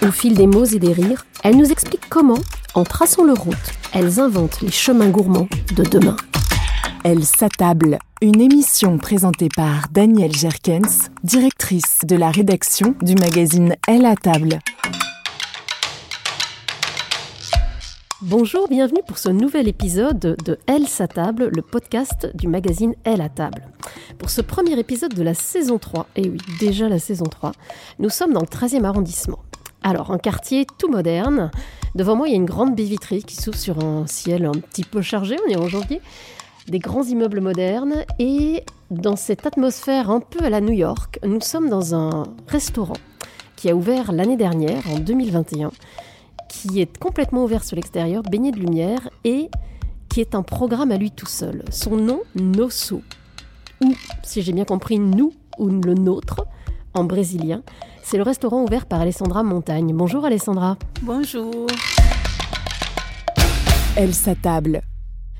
Au fil des mots et des rires, elles nous expliquent comment, en traçant leur route, elles inventent les chemins gourmands de demain. Elle s'attable. Une émission présentée par Danielle Jerkens, directrice de la rédaction du magazine Elle à table. Bonjour, bienvenue pour ce nouvel épisode de Elle s'attable, le podcast du magazine Elle à table. Pour ce premier épisode de la saison 3, et oui, déjà la saison 3, nous sommes dans le 13e arrondissement. Alors, un quartier tout moderne. Devant moi, il y a une grande baie qui s'ouvre sur un ciel un petit peu chargé, on est en janvier. Des grands immeubles modernes. Et dans cette atmosphère un peu à la New York, nous sommes dans un restaurant qui a ouvert l'année dernière, en 2021, qui est complètement ouvert sur l'extérieur, baigné de lumière et qui est un programme à lui tout seul. Son nom, Nosso, ou, si j'ai bien compris, nous ou le nôtre, en brésilien. C'est le restaurant ouvert par Alessandra Montagne. Bonjour Alessandra. Bonjour. Elle s'attable.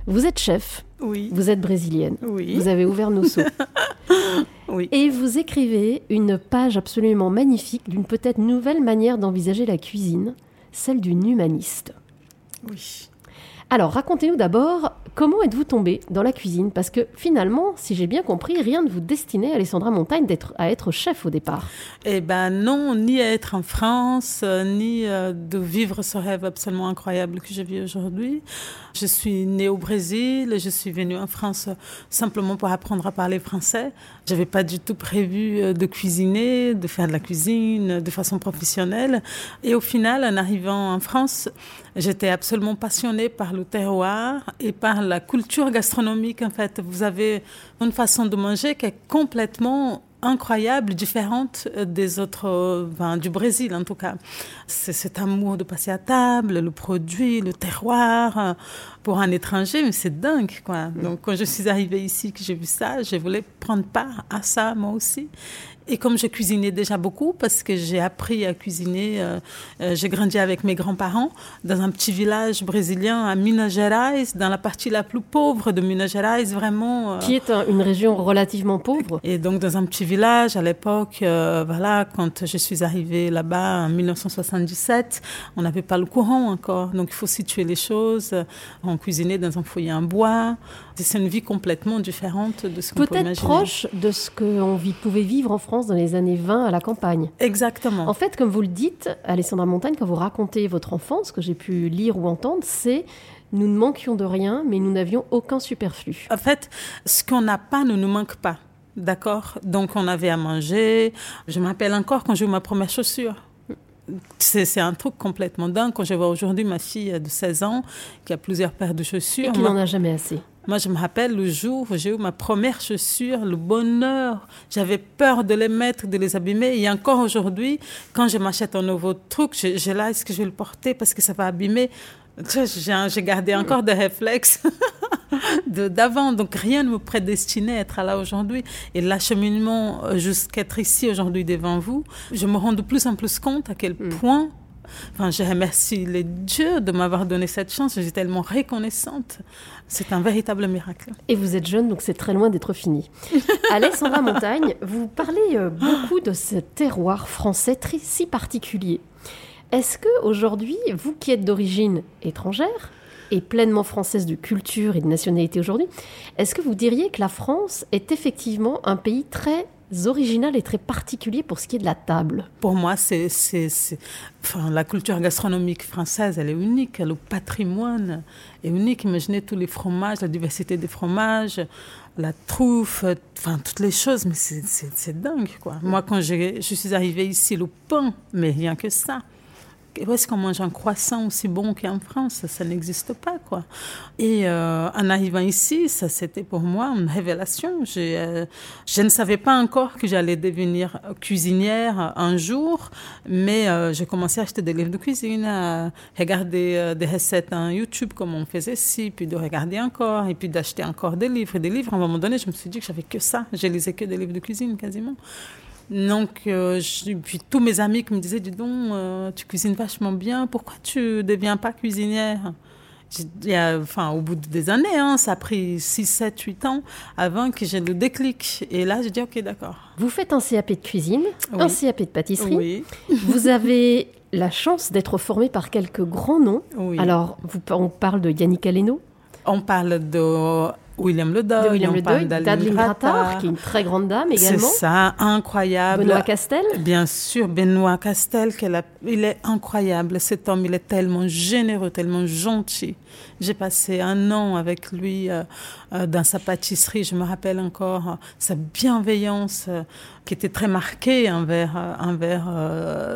Vous êtes chef, Oui. vous êtes brésilienne, Oui. vous avez ouvert Nosso. Oui. Et vous écrivez une page absolument magnifique d'une peut-être nouvelle manière d'envisager la cuisine, celle d'une humaniste. Oui. Alors, racontez-nous d'abord comment êtes-vous tombée dans la cuisine? Parce que finalement, si j'ai bien compris, rien ne vous destinait, Alessandra Montagne, d'être, à être chef au départ. Eh ben non, ni à être en France, euh, ni euh, de vivre ce rêve absolument incroyable que je vis aujourd'hui. Je suis née au Brésil, je suis venue en France euh, simplement pour apprendre à parler français. J'avais pas du tout prévu de cuisiner, de faire de la cuisine de façon professionnelle. Et au final, en arrivant en France, j'étais absolument passionnée par le terroir et par la culture gastronomique. En fait, vous avez une façon de manger qui est complètement incroyable, différente euh, des autres, euh, enfin, du Brésil en tout cas. C'est cet amour de passer à table, le produit, le terroir. Pour un étranger, mais c'est dingue, quoi. Donc, quand je suis arrivée ici, que j'ai vu ça, je voulais prendre part à ça, moi aussi. Et comme je cuisinais déjà beaucoup, parce que j'ai appris à cuisiner, euh, euh, j'ai grandi avec mes grands-parents dans un petit village brésilien à Minas Gerais, dans la partie la plus pauvre de Minas Gerais, vraiment. euh, Qui est un- une région relativement pauvre. et donc dans un petit village à l'époque, voilà, quand je suis arrivée là-bas en 1977, on n'avait pas le courant encore. Donc il faut situer les choses. On cuisiner dans un foyer en bois. C'est une vie complètement différente de ce qu'on peut imaginer. Peut-être proche de ce qu'on pouvait vivre en France dans les années 20 à la campagne. Exactement. En fait, comme vous le dites, Alessandra Montagne, quand vous racontez votre enfance, ce que j'ai pu lire ou entendre, c'est nous ne manquions de rien, mais nous n'avions aucun superflu. En fait, ce qu'on n'a pas ne nous manque pas. D'accord? Donc, on avait à manger. Je m'appelle encore quand j'ai eu ma première chaussure. C'est un truc complètement dingue. Quand je vois aujourd'hui ma fille de 16 ans qui a plusieurs paires de chaussures. Et qui n'en a jamais assez. Moi, je me rappelle le jour où j'ai eu ma première chaussure, le bonheur. J'avais peur de les mettre, de les abîmer. Et encore aujourd'hui, quand je m'achète un nouveau truc, j'ai là, est-ce que je vais le porter parce que ça va abîmer j'ai gardé encore des réflexes d'avant, donc rien ne me prédestinait à être là aujourd'hui. Et l'acheminement euh, jusqu'à être ici aujourd'hui devant vous, je me rends de plus en plus compte à quel mm. point Enfin, je remercie les dieux de m'avoir donné cette chance. Je suis tellement reconnaissante. C'est un véritable miracle. Et vous êtes jeune, donc c'est très loin d'être fini. Alexandra Montagne, vous parlez euh, beaucoup de ce terroir français très si particulier. Est-ce que aujourd'hui, vous qui êtes d'origine étrangère et pleinement française de culture et de nationalité aujourd'hui, est-ce que vous diriez que la France est effectivement un pays très original et très particulier pour ce qui est de la table? Pour moi, c'est, la culture gastronomique française, elle est unique. Le patrimoine est unique. Imaginez tous les fromages, la diversité des fromages, la truffe, enfin toutes les choses, mais c'est, dingue quoi. Moi, quand je suis arrivée ici, le pain, mais rien que ça où est-ce qu'on mange un croissant aussi bon qu'en France? Ça, n'existe pas, quoi. Et euh, en arrivant ici, ça, c'était pour moi une révélation. Euh, je ne savais pas encore que j'allais devenir cuisinière un jour, mais euh, j'ai commencé à acheter des livres de cuisine, à regarder des recettes en YouTube, comme on faisait ici, puis de regarder encore, et puis d'acheter encore des livres des livres. À un moment donné, je me suis dit que j'avais que ça. Je lisais que des livres de cuisine, quasiment. Donc, euh, puis tous mes amis qui me disaient, dis donc, euh, tu cuisines vachement bien, pourquoi tu ne deviens pas cuisinière? Il y a, enfin, au bout des années, hein, ça a pris 6, 7, 8 ans avant que j'ai le déclic. Et là, j'ai dit, OK, d'accord. Vous faites un CAP de cuisine, un CAP de pâtisserie. Oui. vous avez la chance d'être formé par quelques grands noms. Oui. Alors, vous, on parle de Yannick Aleno. On parle de William Le de William Le d'Adeline qui est une très grande dame également. C'est ça, incroyable. Benoît Castel Bien sûr, Benoît Castel, il est incroyable. Cet homme, il est tellement généreux, tellement gentil. J'ai passé un an avec lui euh, euh, dans sa pâtisserie. Je me rappelle encore euh, sa bienveillance qui était très marquée envers, envers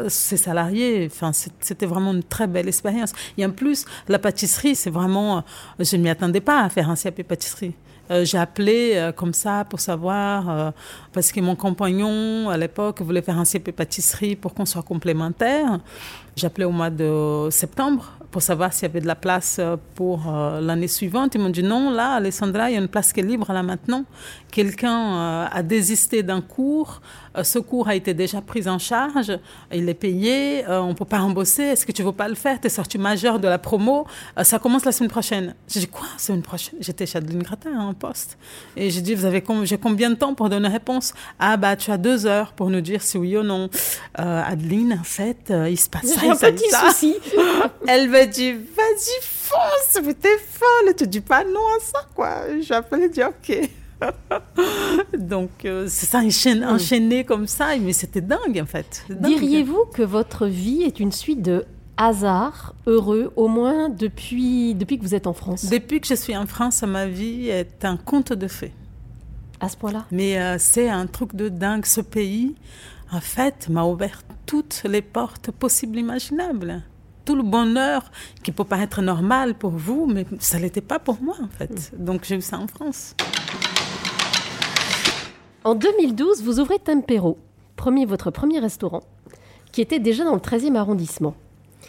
ses salariés. Enfin, c'était vraiment une très belle expérience. Et en plus, la pâtisserie, c'est vraiment... je ne m'y attendais pas à faire un CAP pâtisserie. j'ai appelé comme ça pour savoir, parce que mon compagnon à l'époque voulait faire un CP pâtisserie pour qu'on soit complémentaires. J'ai appelé au mois de septembre pour savoir s'il y avait de la place euh, pour euh, l'année suivante. Ils m'ont dit non, là, Alessandra, il y a une place qui est libre là maintenant. Quelqu'un euh, a désisté d'un cours. Ce cours a été déjà pris en charge. Il est payé. on ne peut pas rembourser. Est-ce que tu ne veux pas le faire? Tu es sorti majeur de la promo. ça commence la semaine prochaine. J'ai dit quoi, semaine prochaine? J'étais chez Adeline Gratin en poste. Et j'ai dit, vous avez j'ai combien de temps pour donner réponse? Ah, bah, tu as deux heures pour nous dire si oui ou non. Adeline, en fait, il se passe ça. un petit souci. Elle veut dit, vas-y, fonce, mais t'es folle. Tu dis pas non à ça, quoi. J'ai appelé, dit, ok. Donc, euh, c'est ça, enchaîné, enchaîné comme ça, mais c'était dingue, en fait. Diriez-vous que votre vie est une suite de hasards heureux, au moins depuis, depuis que vous êtes en France? Depuis que je suis en France, ma vie est un conte de fées. À ce point-là? Mais euh, c'est un truc de dingue. Ce pays, en fait, m'a ouvert toutes les portes possibles imaginables tout le bonheur qui peut paraître normal pour vous, mais ça ne l'était pas pour moi en fait. Donc j'ai eu ça en France. En 2012, vous ouvrez Tempero, premier, votre premier restaurant, qui était déjà dans le 13e arrondissement.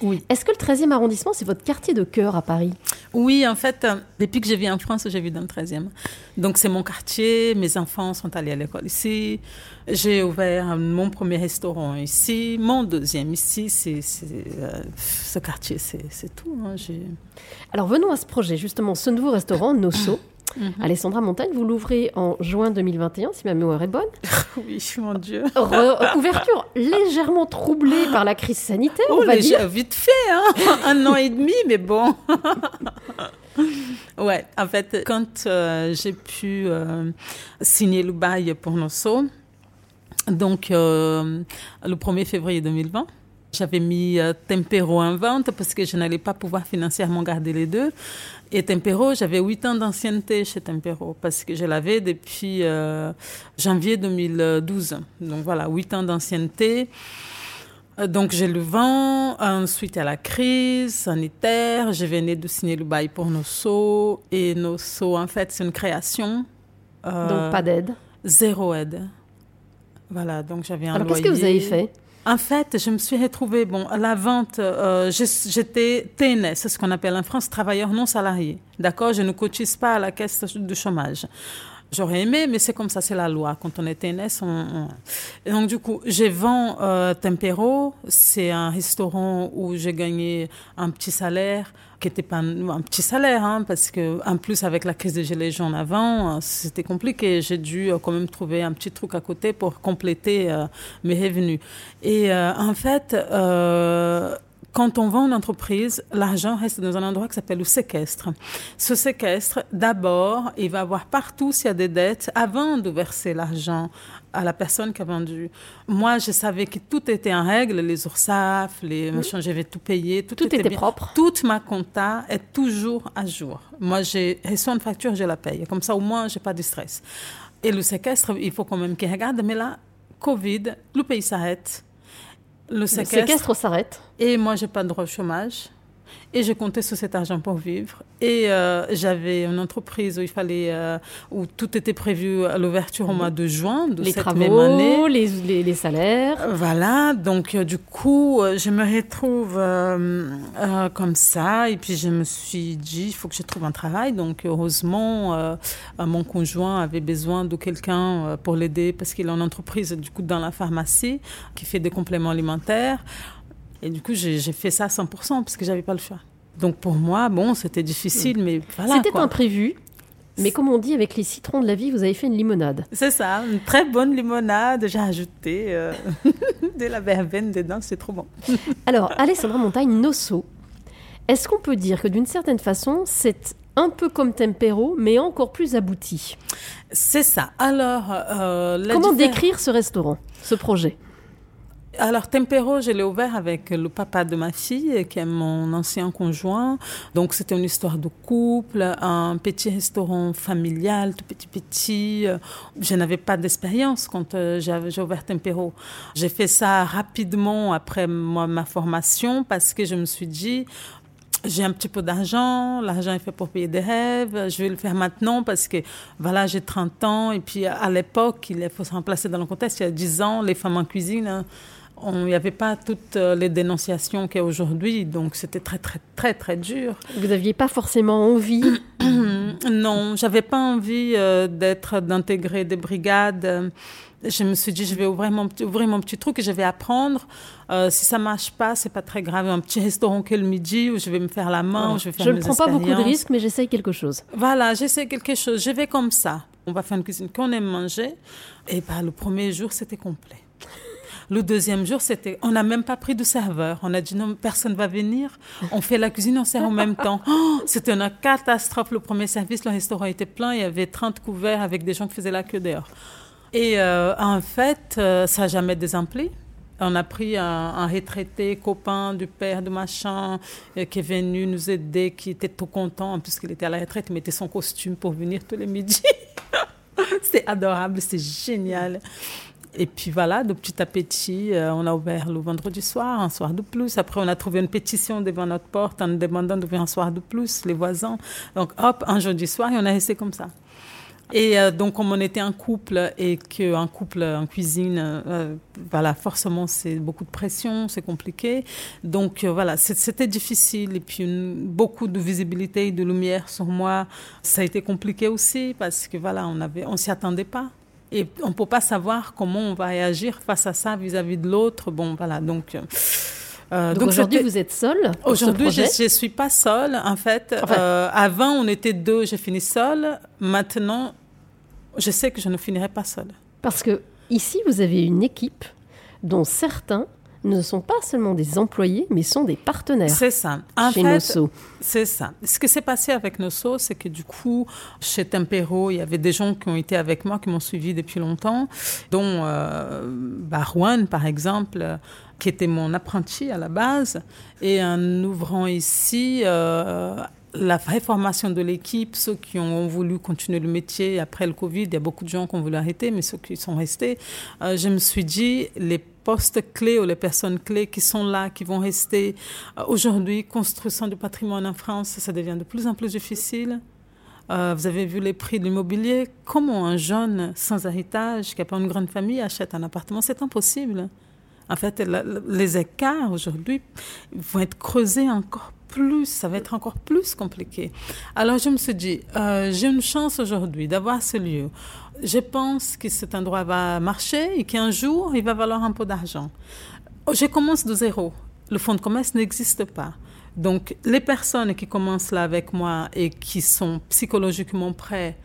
Oui. Est-ce que le 13e arrondissement, c'est votre quartier de cœur à Paris? Oui, en fait, euh, depuis que je vis en France, j'ai vu dans le 13e. Donc c'est mon quartier, mes enfants sont allés à l'école ici. J'ai ouvert mon premier restaurant ici, mon deuxième ici. C'est, euh, ce quartier, c'est, tout. Hein, Alors venons à ce projet, justement, ce nouveau restaurant, Nosso. Mhm. Alessandra Montagne, vous l'ouvrez en juin 2021, si ma mémoire est bonne. oui, mon Dieu. ouverture légèrement troublée par la crise sanitaire, oh, on va dire. Vite fait, hein un an et demi, mais bon. ouais, en fait, quand euh, j'ai pu euh, signer le bail pour Nosso, donc euh, le 1er février 2020, j'avais mis Tempero en vente parce que je n'allais pas pouvoir financièrement garder les deux. Et Tempero, j'avais 8 ans d'ancienneté chez Tempero parce que je l'avais depuis janvier 2012. Donc voilà, 8 ans d'ancienneté. Euh, donc, j'ai le vent. Ensuite, a la crise sanitaire. Je venais de signer le bail pour Nosso. Et Nosso, en fait, c'est une création. Euh, donc, pas d'aide Zéro aide. Voilà, donc j'avais un Alors, qu'est-ce que vous avez fait? En fait, je me suis retrouvée, bon, à la vente, euh, j'étais TNS, c'est ce qu'on appelle en France travailleur non salarié. D'accord? Je ne cotise pas à la caisse de chômage. J'aurais aimé, mais c'est comme ça, c'est la loi. Quand on est TNS, on, Et donc du coup, j'ai vendu euh, Tempero. C'est un restaurant où j'ai gagné un petit salaire qui n'était pas un petit salaire, hein, parce que en plus avec la crise des gilets jaunes avant, c'était compliqué. J'ai dû euh, quand même trouver un petit truc à côté pour compléter euh, mes revenus. Et en fait, quand on vend une entreprise, l'argent reste dans un endroit qui s'appelle le séquestre. Ce séquestre, d'abord, il va voir partout s'il y a des dettes avant de verser l'argent à la personne qui a vendu. Moi, je savais que tout était en règle, les URSAF, les machins, j'avais tout payé, tout, était, propre. Toute ma compta est toujours à jour. Moi, j'ai reçu une facture, je la paye. Comme ça, au moins, j'ai pas de stress. Et le séquestre, il faut quand même qu'il regarde. Mais là, Covid, le pays s'arrête le séquestre, s'arrête. Et moi, j'ai pas de droit au chômage. Et je comptais sur cet argent pour vivre. Et euh, j'avais une entreprise où il fallait, euh, où tout était prévu à l'ouverture au mois de juin de les cette travaux, même année. Les, les, les salaires. Voilà. Donc du coup, je me retrouve comme ça. Et puis je me suis dit, il faut que je trouve un travail. Donc heureusement, mon conjoint avait besoin de quelqu'un pour l'aider parce qu'il a une entreprise du coup dans la pharmacie qui fait des compléments alimentaires. Et du coup, j'ai fait ça à 100% parce que j'avais pas le choix. Donc pour moi, bon, c'était difficile, mais voilà. C'était imprévu. Mais comme on dit, avec les citrons de la vie, vous avez fait une limonade. C'est ça, une très bonne limonade. J'ai ajouté euh, de la verveine dedans, c'est trop bon. Alors, Alessandra Montagne, Nosso. Est-ce qu'on peut dire que d'une certaine façon, c'est un peu comme Tempero, mais encore plus abouti? C'est ça. Alors, euh, comment décrire ce restaurant, ce projet? Alors, Tempero, je l'ai ouvert avec le papa de ma fille, qui est mon ancien conjoint. Donc, c'était une histoire de couple, un petit restaurant familial, tout petit petit. Je n'avais pas d'expérience quand euh, j'ai ouvert Tempero. J'ai fait ça rapidement après ma formation parce que je me suis dit, j'ai un petit peu d'argent, l'argent est fait pour payer des rêves, je vais le faire maintenant parce que voilà, j'ai 30 ans et puis à l'époque, il faut se remplacer dans le contexte, il y a 10 ans, les femmes en cuisine, hein, il n'y avait pas toutes euh, les dénonciations qu'il y a aujourd'hui, donc c'était très, très, très, très dur. Vous n'aviez pas forcément envie Non, j'avais pas envie euh, d'être, d'intégrer des brigades. Je me suis dit, je vais ouvrir mon, ouvrir mon petit truc et je vais apprendre. Euh, si ça marche pas, c'est pas très grave. Un petit restaurant que le midi où je vais me faire la main, je vais faire Je ne prends pas beaucoup de risques, mais j'essaye quelque chose. Voilà, j'essaie quelque chose. Je vais comme ça. On va faire une cuisine qu'on aime manger. Et bah, le premier jour, c'était complet. Le deuxième jour, c'était, on n'a même pas pris de serveur. On a dit non, personne va venir. On fait la cuisine, on sert en même temps. Oh, c'était une catastrophe. Le premier service, le restaurant était plein. Il y avait 30 couverts avec des gens qui faisaient la queue dehors. Et euh, en fait, euh, ça n'a jamais désempli. On a pris un, retraité, copain du père de machin, euh, qui est venu nous aider, qui était tout content, puisqu'il était à la retraite, il mettait son costume pour venir tous les midis. c'est adorable, c'est génial. Et puis voilà, de petit à petit, euh, on a ouvert le vendredi soir, un soir de plus. Après, on a trouvé une pétition devant notre porte en demandant d'ouvrir un soir de plus, les voisins. Donc hop, un jeudi soir, et on a resté comme ça. Et euh, donc, comme on était un couple et qu'un couple en cuisine, euh, voilà, forcément, c'est beaucoup de pression, c'est compliqué. Donc, voilà, c'était difficile. Et puis, beaucoup de visibilité et de lumière sur moi, ça a été compliqué aussi parce que, voilà, on avait, on s'y attendait pas. Et on ne peut pas savoir comment on va réagir face à ça vis-à-vis de l'autre. Bon, voilà, donc... Euh, Euh, donc, aujourd'hui, vous êtes seule Aujourd'hui, je ne suis pas seule. En fait, euh, avant, on était deux, j'ai fini seule. Maintenant, je sais que je ne finirai pas seule. Parce que ici, vous avez une équipe dont certains ne sont pas seulement des employés, mais sont des partenaires. C'est ça. En chez fait, C'est ça. Ce qui s'est passé avec Nosso, c'est que du coup, chez Tempero, il y avait des gens qui ont été avec moi, qui m'ont suivi depuis longtemps, dont euh, Barouane, par exemple, qui était mon apprenti à la base. Et en ouvrant ici, euh, la réformation de l'équipe, ceux qui ont voulu continuer le métier après le Covid, il y a beaucoup de gens qui ont voulu arrêter, mais ceux qui sont restés, euh, je me suis dit, les postes clés ou les personnes clés qui sont là, qui vont rester. Euh, aujourd'hui, construction du patrimoine en France, ça devient de plus en plus difficile. Euh, vous avez vu les prix de l'immobilier. Comment un jeune sans héritage, qui n'a pas une grande famille, achète un appartement? C'est impossible. En fait, les écarts aujourd'hui vont être creusés encore plus, ça va être encore plus compliqué. Alors je me suis dit, euh, j'ai une chance aujourd'hui d'avoir ce lieu. Je pense que cet endroit va marcher et qu'un jour, il va valoir un peu d'argent. Je commence de zéro. Le fonds de commerce n'existe pas. Donc, les personnes qui commencent là avec moi et qui sont psychologiquement prêts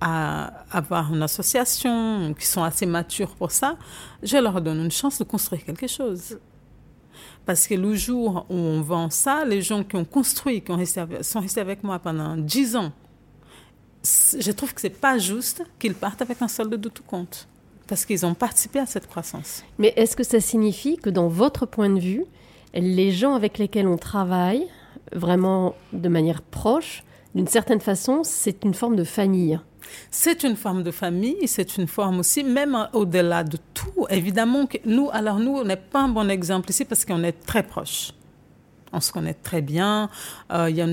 à avoir une association, qui sont assez matures pour ça, je leur donne une chance de construire quelque chose. Parce que le jour où on vend ça, les gens qui ont construit, qui ont resté, sont restés avec moi pendant 10 ans, je trouve que c'est pas juste qu'ils partent avec un solde de tout compte. Parce qu'ils ont participé à cette croissance. Mais est-ce que ça signifie que dans votre point de vue, les gens avec lesquels on travaille, vraiment de manière proche, d'une certaine façon, c'est une forme de famille? C'est une forme de famille, c'est une forme aussi, même au-delà de tout, évidemment que nous, alors nous, on n'est pas un bon exemple ici parce qu'on est très proches. On se connaît très bien. Euh, y a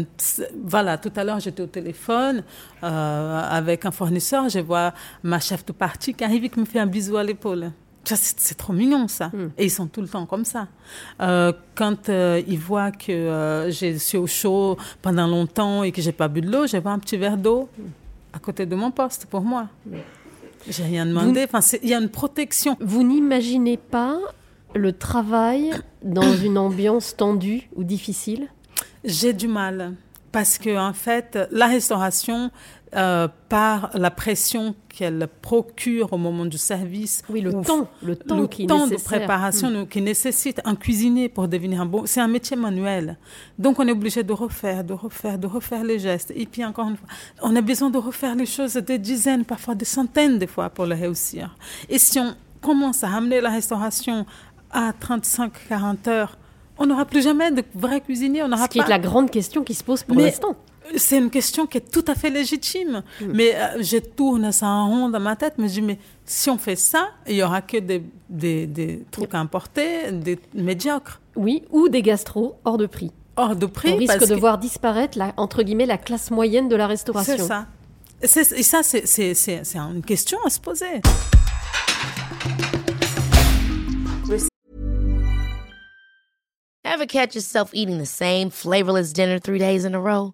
voilà, tout à l'heure, j'étais au téléphone euh, avec un fournisseur. Je vois ma chef de partie qui arrive et qui me fait un bisou à l'épaule. C'est trop mignon ça. Hmm. Et ils sont tout le temps comme ça. Euh, quand ils voient que je suis au chaud pendant longtemps et que j'ai pas bu de l'eau, je vois un petit verre d'eau. Hmm à côté de mon poste pour moi. J'ai rien demandé. Enfin, il y a une protection. Vous n'imaginez pas le travail dans une ambiance tendue ou difficile? J'ai du mal parce que en fait, la restauration, euh, par la pression qu'elle procure au moment du service. Oui, le temps, le temps, le temps de préparation hmm. qui nécessite un cuisinier pour devenir un bon. C'est un métier manuel, donc on est obligé de refaire, de refaire, de refaire les gestes. Et puis encore une fois, on a besoin de refaire les choses des dizaines, parfois des centaines de fois pour le réussir. Et si on commence à amener la restauration à 35-40 heures, on n'aura plus jamais de vrais cuisiniers. On Ce qui est la grande question qui se pose pour l'instant. C'est une question qui est tout à fait légitime. Mm. Mais euh, je tourne ça en rond dans ma tête. Mais je dis, mais si on fait ça, il n'y aura que des, des, des trucs importés, des médiocres. Oui, ou des gastro hors de prix. Hors de prix. On risque de voir disparaître, la, entre guillemets, la classe moyenne de la restauration. C'est ça. Et ça, c'est une question à se poser. Ever catch yourself eating the same flavorless dinner three days in a row?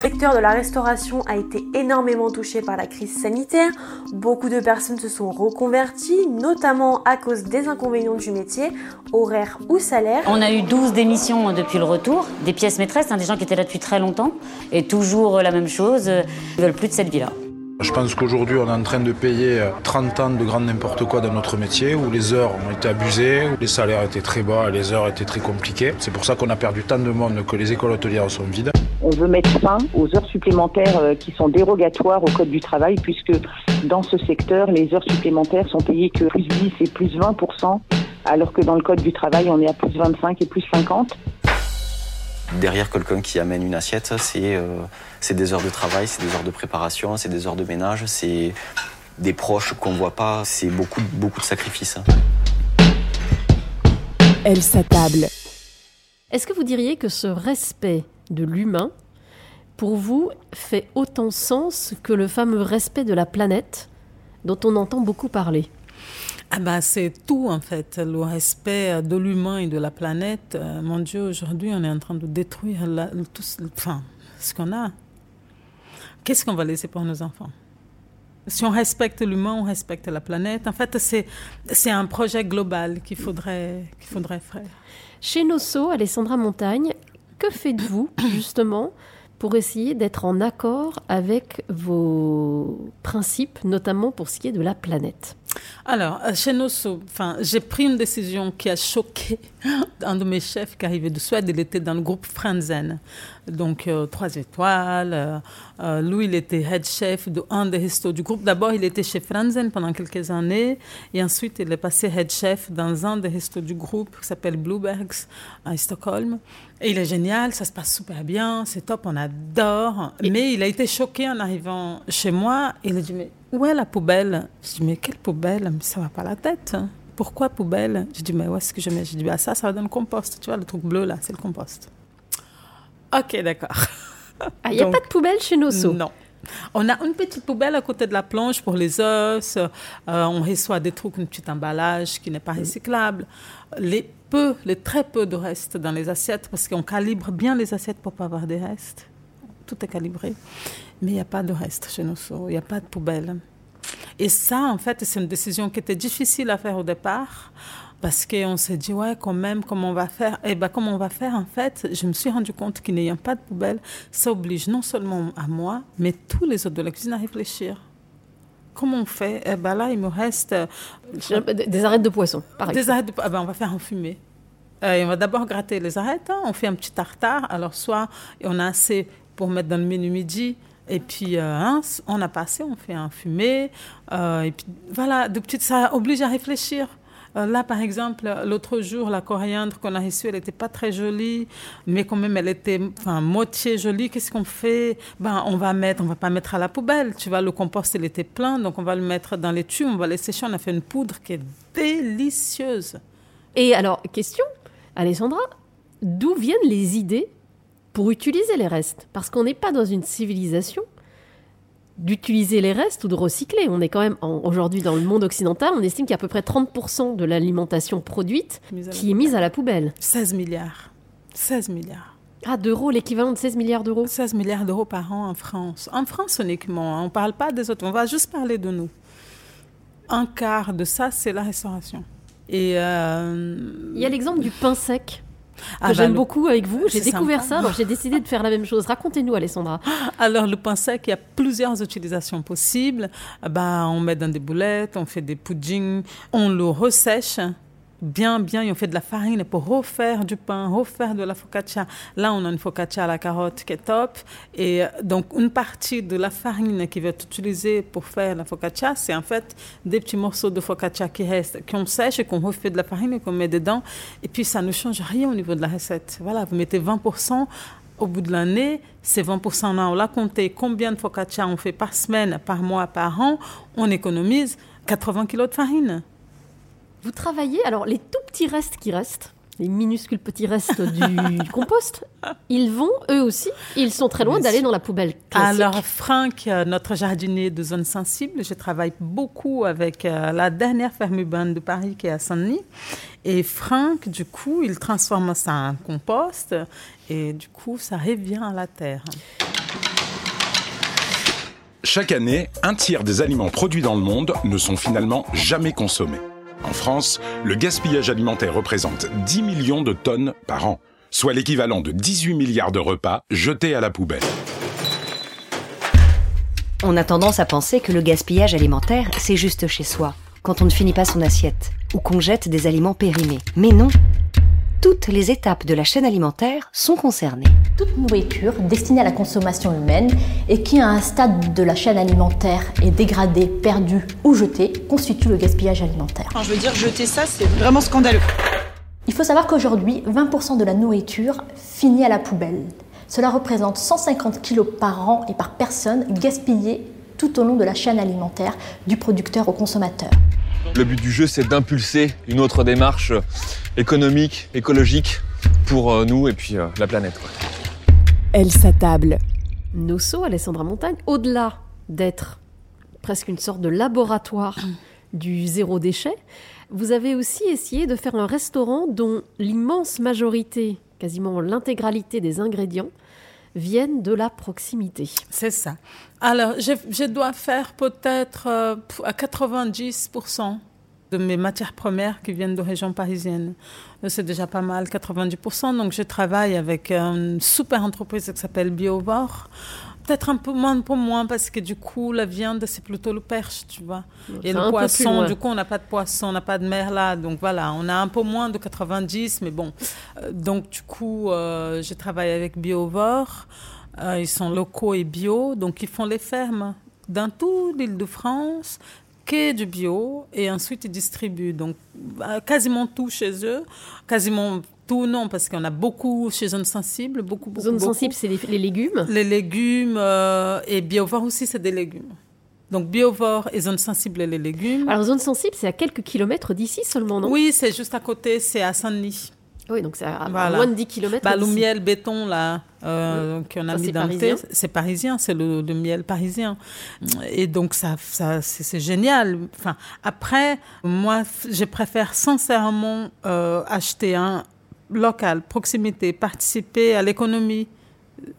Le secteur de la restauration a été énormément touché par la crise sanitaire. Beaucoup de personnes se sont reconverties, notamment à cause des inconvénients du métier, horaire ou salaire. On a eu 12 démissions depuis le retour, des pièces maîtresses, hein, des gens qui étaient là depuis très longtemps, et toujours la même chose, ils veulent plus de cette vie-là. Je pense qu'aujourd'hui, on est en train de payer 30 ans de grand n'importe quoi dans notre métier, où les heures ont été abusées, où les salaires étaient très bas les heures étaient très compliquées. C'est pour ça qu'on a perdu tant de monde que les écoles hôtelières sont vides. On veut mettre fin aux heures supplémentaires euh, qui sont dérogatoires au Code du travail, puisque dans ce secteur, les heures supplémentaires sont payées que plus 10 et plus 20% alors que dans le Code du travail, on est à plus 25 et plus 50 derrière quelqu'un qui amène une assiette, euh, c'est des heures de travail, c'est des heures de préparation, c'est des heures de ménage, c'est des proches qu'on voit pas, c'est beaucoup, beaucoup de sacrifices. Elle s'attable. Est-ce que vous diriez que ce respect de l'humain, pour vous, fait autant sens que le fameux respect de la planète dont on entend beaucoup parler? Ah bah, c'est tout en fait, le respect de l'humain et de la planète. Euh, mon Dieu, aujourd'hui, on est en train de détruire tout enfin, ce qu'on a. Qu'est-ce qu'on va laisser pour nos enfants? Si on respecte l'humain, on respecte la planète. En fait, c'est, un projet global qu'il faudrait, qu'il faudrait faire. Chez Nosso, Alessandra Montagne, que faites-vous justement pour essayer d'être en accord avec vos principes, notamment pour ce qui est de la planète? Alors, euh, chez nous, enfin, j'ai pris une décision qui a choqué un de mes chefs qui arrivait de Suède. Il était dans le groupe Franzen, donc euh, trois étoiles. Euh, lui, il était head chef de un des restos du groupe. D'abord, il était chez Franzen pendant quelques années, et ensuite, il est passé head chef dans un des restos du groupe qui s'appelle Bluebergs à Stockholm. Et il est génial, ça se passe super bien, c'est top, on adore. Mais il a été choqué en arrivant chez moi. Il a dit mais où est la poubelle Je dis, mais quelle poubelle? Ça va pas la tête. Pourquoi poubelle? Je dis, mais où est-ce que je mets? Je dis, bah ça, ça va dans le compost. Tu vois, le truc bleu là, c'est le compost. Ok, d'accord. Ah, il n'y a pas de poubelle chez Nosso Non. On a une petite poubelle à côté de la planche pour les os. Euh, on reçoit des trucs, un petit emballage qui n'est pas recyclable. Les peu, les très peu de restes dans les assiettes, parce qu'on calibre bien les assiettes pour pas avoir des restes. Tout est calibré. Mais il n'y a pas de reste chez nous, il n'y a pas de poubelle. Et ça, en fait, c'est une décision qui était difficile à faire au départ parce qu'on s'est dit, ouais, quand même, comment on va faire? Et eh bien, comment on va faire, en fait, je me suis rendu compte qu'il n'y a pas de poubelle, ça oblige non seulement à moi, mais tous les autres de la cuisine à réfléchir. Comment on fait? Eh bien, là, il me reste... Des arêtes de poisson, par exemple. Des arêtes de ah ben, On va faire en fumée. Euh, on va d'abord gratter les arêtes, hein. on fait un petit tartare. Alors, soit on a assez pour mettre dans le menu midi, et puis, euh, hein, on a passé, on fait un fumé. Euh, et puis, voilà, de petites, ça oblige à réfléchir. Euh, là, par exemple, l'autre jour, la coriandre qu'on a reçue, elle n'était pas très jolie, mais quand même, elle était moitié jolie. Qu'est-ce qu'on fait? Ben, On va mettre, on va pas mettre à la poubelle. Tu vois, le compost, il était plein, donc on va le mettre dans les tubes, on va les sécher. On a fait une poudre qui est délicieuse. Et alors, question, Alessandra, d'où viennent les idées pour utiliser les restes. Parce qu'on n'est pas dans une civilisation d'utiliser les restes ou de recycler. On est quand même, aujourd'hui dans le monde occidental, on estime qu'il y a à peu près 30% de l'alimentation produite qui est mise à la poubelle. 16 milliards. 16 milliards. Ah, d'euros, l'équivalent de 16 milliards d'euros 16 milliards d'euros par an en France. En France uniquement, hein. on ne parle pas des autres, on va juste parler de nous. Un quart de ça, c'est la restauration. Et euh, Il y a l'exemple du pain sec ah, j'aime bah, beaucoup avec vous. J'ai découvert ça, j'ai décidé de faire la même chose. Racontez-nous, Alessandra. Alors, le pain sec, il y a plusieurs utilisations possibles. Bah, on met dans des boulettes, on fait des puddings, on le ressèche bien, bien, ils ont fait de la farine pour refaire du pain, refaire de la focaccia. Là, on a une focaccia à la carotte qui est top. Et euh, donc, une partie de la farine qui va être utilisée pour faire la focaccia, c'est en fait des petits morceaux de focaccia qui restent, qu'on sèche et qu'on refait de la farine et qu'on met dedans. Et puis, ça ne change rien au niveau de la recette. Voilà, vous mettez 20%. Au bout de l'année, ces 20% là, on l'a compté combien de focaccia on fait par semaine, par mois, par an, on économise 80 kilos de farine. Vous travaillez, alors les tout petits restes qui restent, les minuscules petits restes du compost, ils vont eux aussi, ils sont très loin d'aller dans la poubelle classique. Alors Franck, euh, notre jardinier de zone sensible, je travaille beaucoup avec euh, la dernière ferme urbaine de Paris qui est à Saint-Denis. Et Franck, du coup, il transforme ça en compost et du coup, ça revient à la terre. Chaque année, un tiers des aliments produits dans le monde ne sont finalement jamais consommés. En France, le gaspillage alimentaire représente 10 millions de tonnes par an, soit l'équivalent de 18 milliards de repas jetés à la poubelle. On a tendance à penser que le gaspillage alimentaire, c'est juste chez soi, quand on ne finit pas son assiette, ou qu'on jette des aliments périmés. Mais non toutes les étapes de la chaîne alimentaire sont concernées. Toute nourriture destinée à la consommation humaine et qui à un stade de la chaîne alimentaire est dégradée, perdue ou jetée constitue le gaspillage alimentaire. je veux dire, jeter ça, c'est vraiment scandaleux. Il faut savoir qu'aujourd'hui, 20% de la nourriture finit à la poubelle. Cela représente 150 kg par an et par personne gaspillés tout au long de la chaîne alimentaire, du producteur au consommateur. Le but du jeu, c'est d'impulser une autre démarche économique, écologique, pour euh, nous et puis euh, la planète. Quoi. Elle s'attable. Nosso, Alessandra Montagne, au-delà d'être presque une sorte de laboratoire du zéro déchet, vous avez aussi essayé de faire un restaurant dont l'immense majorité, quasiment l'intégralité des ingrédients, viennent de la proximité. C'est ça. Alors, je, je dois faire peut-être euh, à 90% de mes matières premières qui viennent de région parisienne. C'est déjà pas mal, 90%. Donc, je travaille avec une super entreprise qui s'appelle BioVor. Peut-être un peu moins, parce que du coup, la viande, c'est plutôt le perche, tu vois. Et le poisson, du coup, on n'a pas de poisson, on n'a pas de mer là. Donc voilà, on a un peu moins de 90, mais bon. Euh, donc, du coup, euh, je travaille avec BioVor. Euh, ils sont locaux et bio, donc ils font les fermes dans toute l'île de France que du bio et ensuite ils distribuent donc bah, quasiment tout chez eux, quasiment tout non parce qu'on a beaucoup chez Zone Sensible, beaucoup beaucoup. Zone beaucoup. sensible, c'est les, les légumes? Les légumes euh, et Biovore aussi c'est des légumes. Donc Biovore et Zone Sensible les légumes. Alors Zone Sensible c'est à quelques kilomètres d'ici seulement non? Oui c'est juste à côté, c'est à Saint-Denis. Oui, donc c'est à voilà. moins de 10 km. Bah, le miel béton, là, euh, qu'on a Ça, mis dans le parisien thé, c'est parisien, c'est le, le miel parisien. Et donc, ça, ça c'est génial. Enfin, après, moi, je préfère sincèrement euh, acheter un local, proximité, participer à l'économie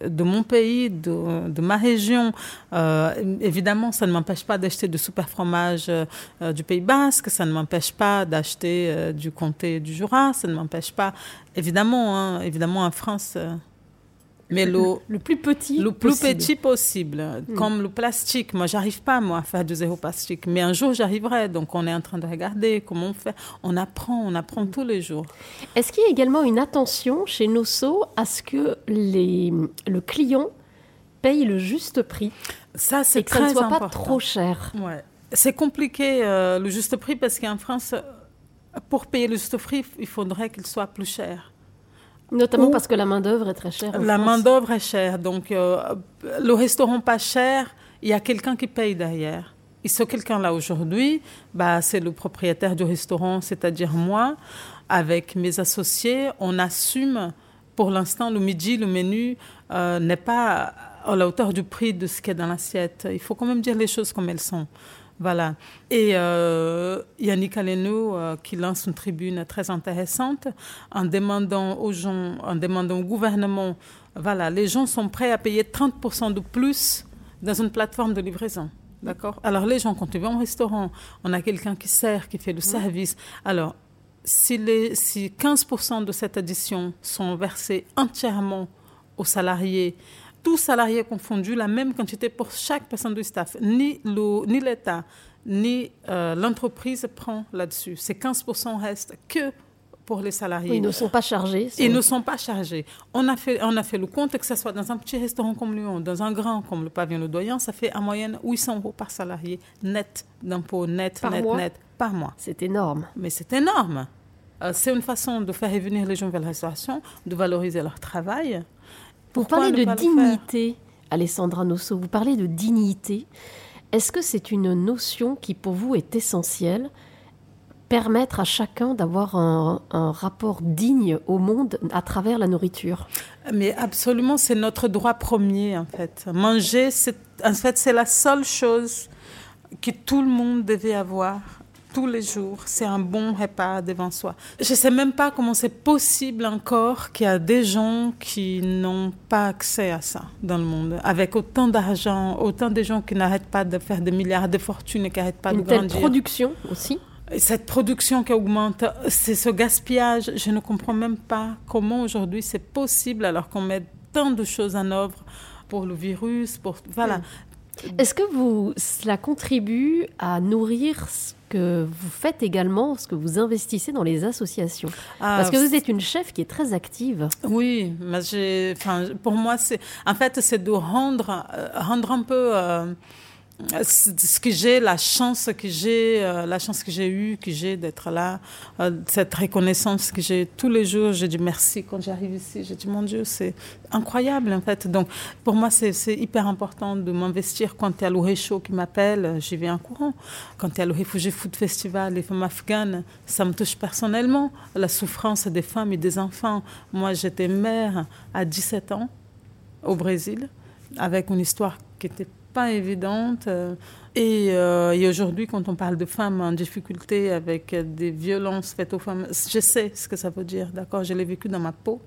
de mon pays, de, ma région. Euh, évidemment, ça ne m'empêche pas d'acheter du super fromage euh, euh, du Pays Basque, ça ne m'empêche pas d'acheter du comté du Jura, ça ne m'empêche pas, évidemment, hein, évidemment en France. Mais le, le plus petit le plus possible. petit possible, Mm. comme le plastique. Moi, j'arrive pas moi à faire du zéro plastique, mais un jour j'arriverai. Donc, on est en train de regarder comment on fait. On apprend, on apprend tous les jours. Est-ce qu'il y a également une attention chez Nosso à ce que les, le client paye le juste prix Ça, c'est et que ça ne très soit pas important. trop cher? Ouais. C'est compliqué euh, le juste prix parce qu'en France, pour payer le juste prix, il faudrait qu'il soit plus cher. Notamment Ou- parce que la main-d'œuvre est très chère. en La main-d'œuvre est chère. Donc, euh, le restaurant pas cher, il y a quelqu'un qui paye derrière. Et ce quelqu'un-là aujourd'hui, bah, c'est le propriétaire du restaurant, c'est-à-dire moi, avec mes associés. On assume, pour l'instant, le midi, le menu euh, n'est pas à la hauteur du prix de ce qu'il y a dans l'assiette. Il faut quand même dire les choses comme elles sont. Voilà. Et euh, Yannick Aleno euh, qui lance une tribune très intéressante en demandant aux gens, en demandant au gouvernement, voilà, les gens sont prêts à payer 30% de plus dans une plateforme de livraison. D'accord? Alors les gens, quand ils vont au restaurant, on a quelqu'un qui sert, qui fait le service. Alors, si, les, si 15% de cette addition sont versés entièrement aux salariés, tous salariés confondus, la même quantité pour chaque personne du staff. Ni l'État, ni euh, l'entreprise prend là-dessus. Ces 15% restent que pour les salariés. Ils ne sont pas chargés. Ils ne sont pas chargés. On a fait, on a fait le compte, que ce soit dans un petit restaurant comme Lyon, dans un grand comme le pavillon Le Doyen, ça fait en moyenne 800 euros par salarié net d'impôts, net, Par net, mois net, par mois. C'est énorme. Mais c'est énorme. Euh, c'est une façon de faire revenir les gens vers la restauration, de valoriser leur travail. Vous parlez de dignité, Alessandra Nosso, vous parlez de dignité. Est-ce que c'est une notion qui pour vous est essentielle? Permettre à chacun d'avoir un, un rapport digne au monde à travers la nourriture? Mais absolument, c'est notre droit premier, en fait. Manger, en fait, c'est la seule chose que tout le monde devait avoir tous les jours. C'est un bon repas devant soi. Je ne sais même pas comment c'est possible encore qu'il y a des gens qui n'ont pas accès à ça dans le monde. Avec autant d'argent, autant de gens qui n'arrêtent pas de faire des milliards de fortunes et qui n'arrêtent pas Une de telle grandir. production aussi Et Cette production qui augmente, c'est ce gaspillage. Je ne comprends même pas comment aujourd'hui c'est possible alors qu'on met tant de choses en œuvre pour le virus, pour voilà. Est-ce que vous, cela contribue à nourrir ce que vous faites également, ce que vous investissez dans les associations? Ah, Parce que vous êtes une chef qui est très active. Oui, mais j'ai, enfin, pour moi, c'est, en fait, c'est de rendre, euh, rendre un peu euh, ce que j'ai, la chance que j'ai, euh, la chance que j'ai eue, que j'ai d'être là, euh, cette reconnaissance que j'ai tous les jours. J'ai dit merci quand j'arrive ici. J'ai dit mon Dieu, c'est incroyable en fait. Donc pour moi, c'est hyper important de m'investir. Quand il y a le qui m'appelle, j'y vais en courant. Quand il y a le Refugee Food Festival, les femmes afghanes, ça me touche personnellement. La souffrance des femmes et des enfants. Moi, j'étais mère à 17 ans au Brésil avec une histoire qui était pas évidente. Euh, euh, et, aujourd'hui, quand on parle de femmes en difficulté avec des violences faites aux femmes, je sais ce que ça veut dire, d'accord Je l'ai vécu dans ma peau.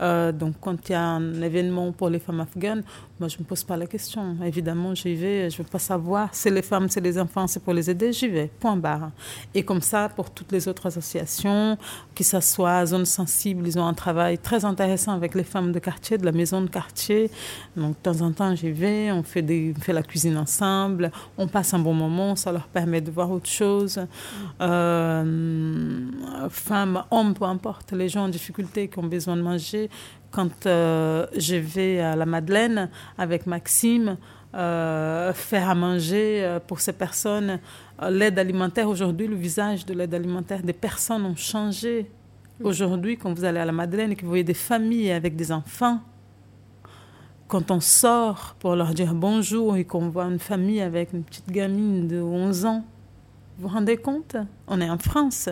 Euh, donc, quand il y a un événement pour les femmes afghanes, moi, je ne me pose pas la question. Évidemment, j'y vais, je ne veux pas savoir. C'est les femmes, c'est les enfants, c'est pour les aider, j'y vais, point barre. Et comme ça, pour toutes les autres associations, que ce soit Zone Sensible, ils ont un travail très intéressant avec les femmes de quartier, de la maison de quartier. Donc, de temps en temps, j'y vais, on fait, des, fait la cuisine ensemble, on passe un bon moment, ça leur permet de voir autre chose. Euh, femmes, hommes, peu importe, les gens en difficulté qui ont besoin de manger. Quand euh, je vais à la Madeleine avec Maxime, euh, faire à manger pour ces personnes, l'aide alimentaire, aujourd'hui, le visage de l'aide alimentaire des personnes ont changé. Aujourd'hui, quand vous allez à la Madeleine et que vous voyez des familles avec des enfants, quand on sort pour leur dire bonjour et qu'on voit une famille avec une petite gamine de 11 ans, vous vous rendez compte? On est en France.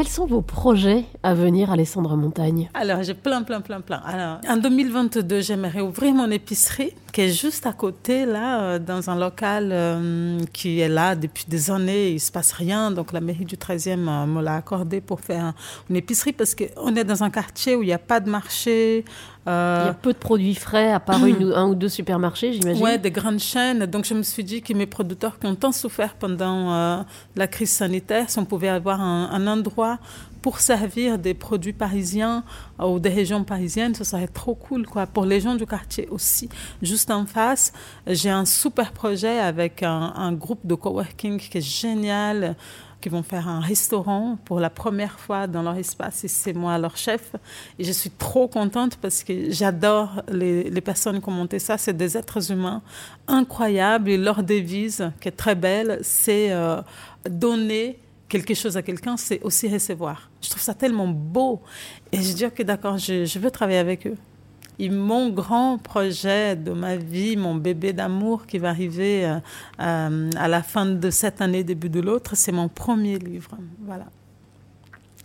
Quels sont vos projets à venir, Alessandra Montagne Alors, j'ai plein, plein, plein, plein. Alors, en 2022, j'aimerais ouvrir mon épicerie qui est juste à côté, là, euh, dans un local euh, qui est là depuis des années. Il ne se passe rien. Donc, la mairie du 13e euh, me l'a accordé pour faire une épicerie parce qu'on est dans un quartier où il n'y a pas de marché. Il y a peu de produits frais, à part une, un ou deux supermarchés, j'imagine. Oui, des grandes chaînes. Donc, je me suis dit que mes producteurs qui ont tant souffert pendant la crise sanitaire, si on pouvait avoir un, un endroit pour servir des produits parisiens ou des régions parisiennes, ce serait trop cool, quoi. Pour les gens du quartier aussi. Juste en face, j'ai un super projet avec un, groupe de coworking qui est génial qui vont faire un restaurant pour la première fois dans leur espace et c'est moi leur chef. Et je suis trop contente parce que j'adore les, les, personnes qui ont monté ça. C'est des êtres humains incroyables et leur devise, qui est très belle, c'est euh, donner quelque chose à quelqu'un, c'est aussi recevoir. Je trouve ça tellement beau. Et je dis, ok, d'accord, je, veux travailler avec eux. Et mon grand projet de ma vie, mon bébé d'amour qui va arriver euh, euh, à la fin de cette année, début de l'autre, c'est mon premier livre. Voilà.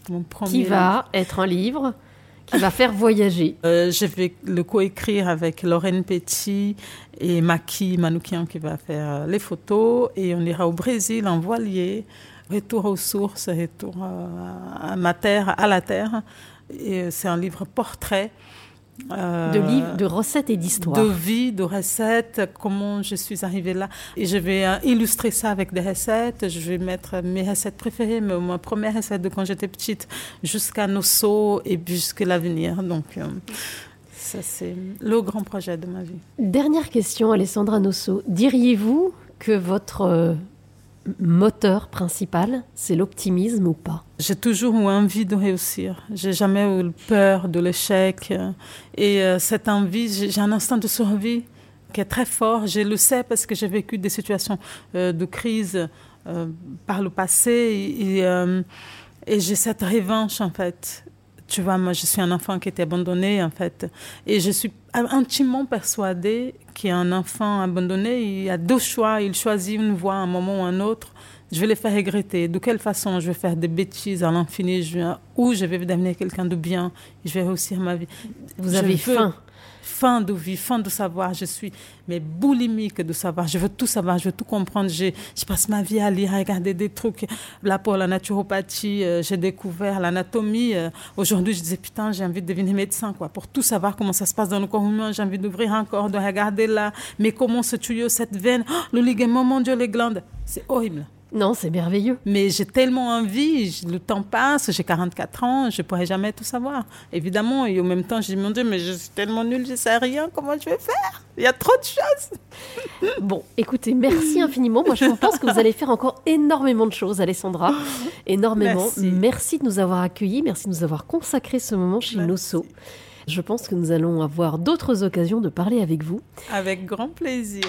Mon premier qui va être un livre qui va faire voyager. Euh, je vais le coécrire avec Lorraine Petit et Maki Manoukian qui va faire les photos. Et on ira au Brésil en voilier Retour aux sources, retour à, ma terre, à la terre. Et c'est un livre portrait. Euh, de livres, de recettes et d'histoires. De vie, de recettes, comment je suis arrivée là. Et je vais euh, illustrer ça avec des recettes. Je vais mettre mes recettes préférées, ma première recette de quand j'étais petite, jusqu'à nos sauts et jusqu'à l'avenir. Donc, euh, ça, c'est le grand projet de ma vie. Dernière question, Alessandra Nosso. Diriez-vous que votre moteur principal, c'est l'optimisme ou pas? J'ai toujours eu envie de réussir. J'ai jamais eu peur de l'échec. Et euh, cette envie, j'ai un instinct de survie qui est très fort. Je le sais parce que j'ai vécu des situations euh, de crise euh, par le passé et, et j'ai cette revanche en fait. Tu vois, moi, je suis un enfant qui était abandonné, en fait. Et je suis intimement persuadée qu'un enfant abandonné, il a deux choix. Il choisit une voie à un moment ou un autre. Je vais les faire regretter. De quelle façon je vais faire des bêtises à l'infini? Ou je vais devenir quelqu'un de bien je vais réussir ma vie. Vous avez faim fin de vie, fin de savoir. Je suis mais boulimique de savoir. Je veux tout savoir, je veux tout comprendre. Je, je passe ma vie à lire, à regarder des trucs. Là, pour la naturopathie, euh, j'ai découvert l'anatomie. Euh, aujourd'hui, je disais, putain, j'ai envie de devenir médecin, quoi. Pour tout savoir comment ça se passe dans le corps humain, j'ai envie d'ouvrir un corps, de regarder là. Mais comment ce tuyau, cette veine, oh, le ligament, mon Dieu, les glandes. C'est horrible. Non, c'est merveilleux. Mais j'ai tellement envie, le temps passe, j'ai 44 ans, je ne pourrai jamais tout savoir. Évidemment, et en même temps, j'ai demandé, mais je suis tellement nulle, je ne sais rien, comment je vais faire? Il y a trop de choses. bon, écoutez, merci infiniment. Moi, je pense que vous allez faire encore énormément de choses, Alessandra. Énormément. Merci, de nous avoir accueillis, merci de nous avoir consacré ce moment chez Nosso. Je pense que nous allons avoir d'autres occasions de parler avec vous. Avec grand plaisir.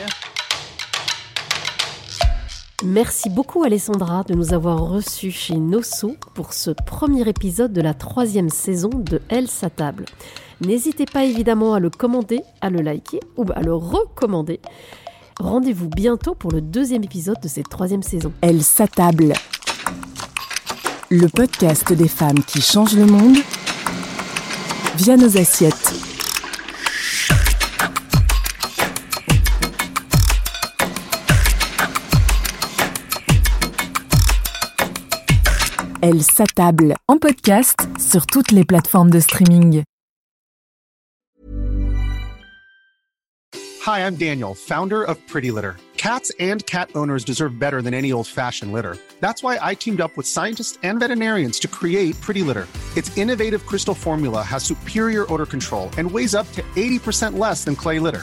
Merci beaucoup Alessandra de nous avoir reçus chez Nosso pour ce premier épisode de la troisième saison de Elle sa table. N'hésitez pas évidemment à le commenter, à le liker ou à le recommander. Rendez-vous bientôt pour le deuxième épisode de cette troisième saison. Elle s'attable. Le podcast des femmes qui changent le monde via nos assiettes. Elle s'attable en podcast sur toutes les plateformes de streaming. Hi, I'm Daniel, founder of Pretty Litter. Cats and cat owners deserve better than any old-fashioned litter. That's why I teamed up with scientists and veterinarians to create Pretty Litter. Its innovative crystal formula has superior odor control and weighs up to 80% less than clay litter.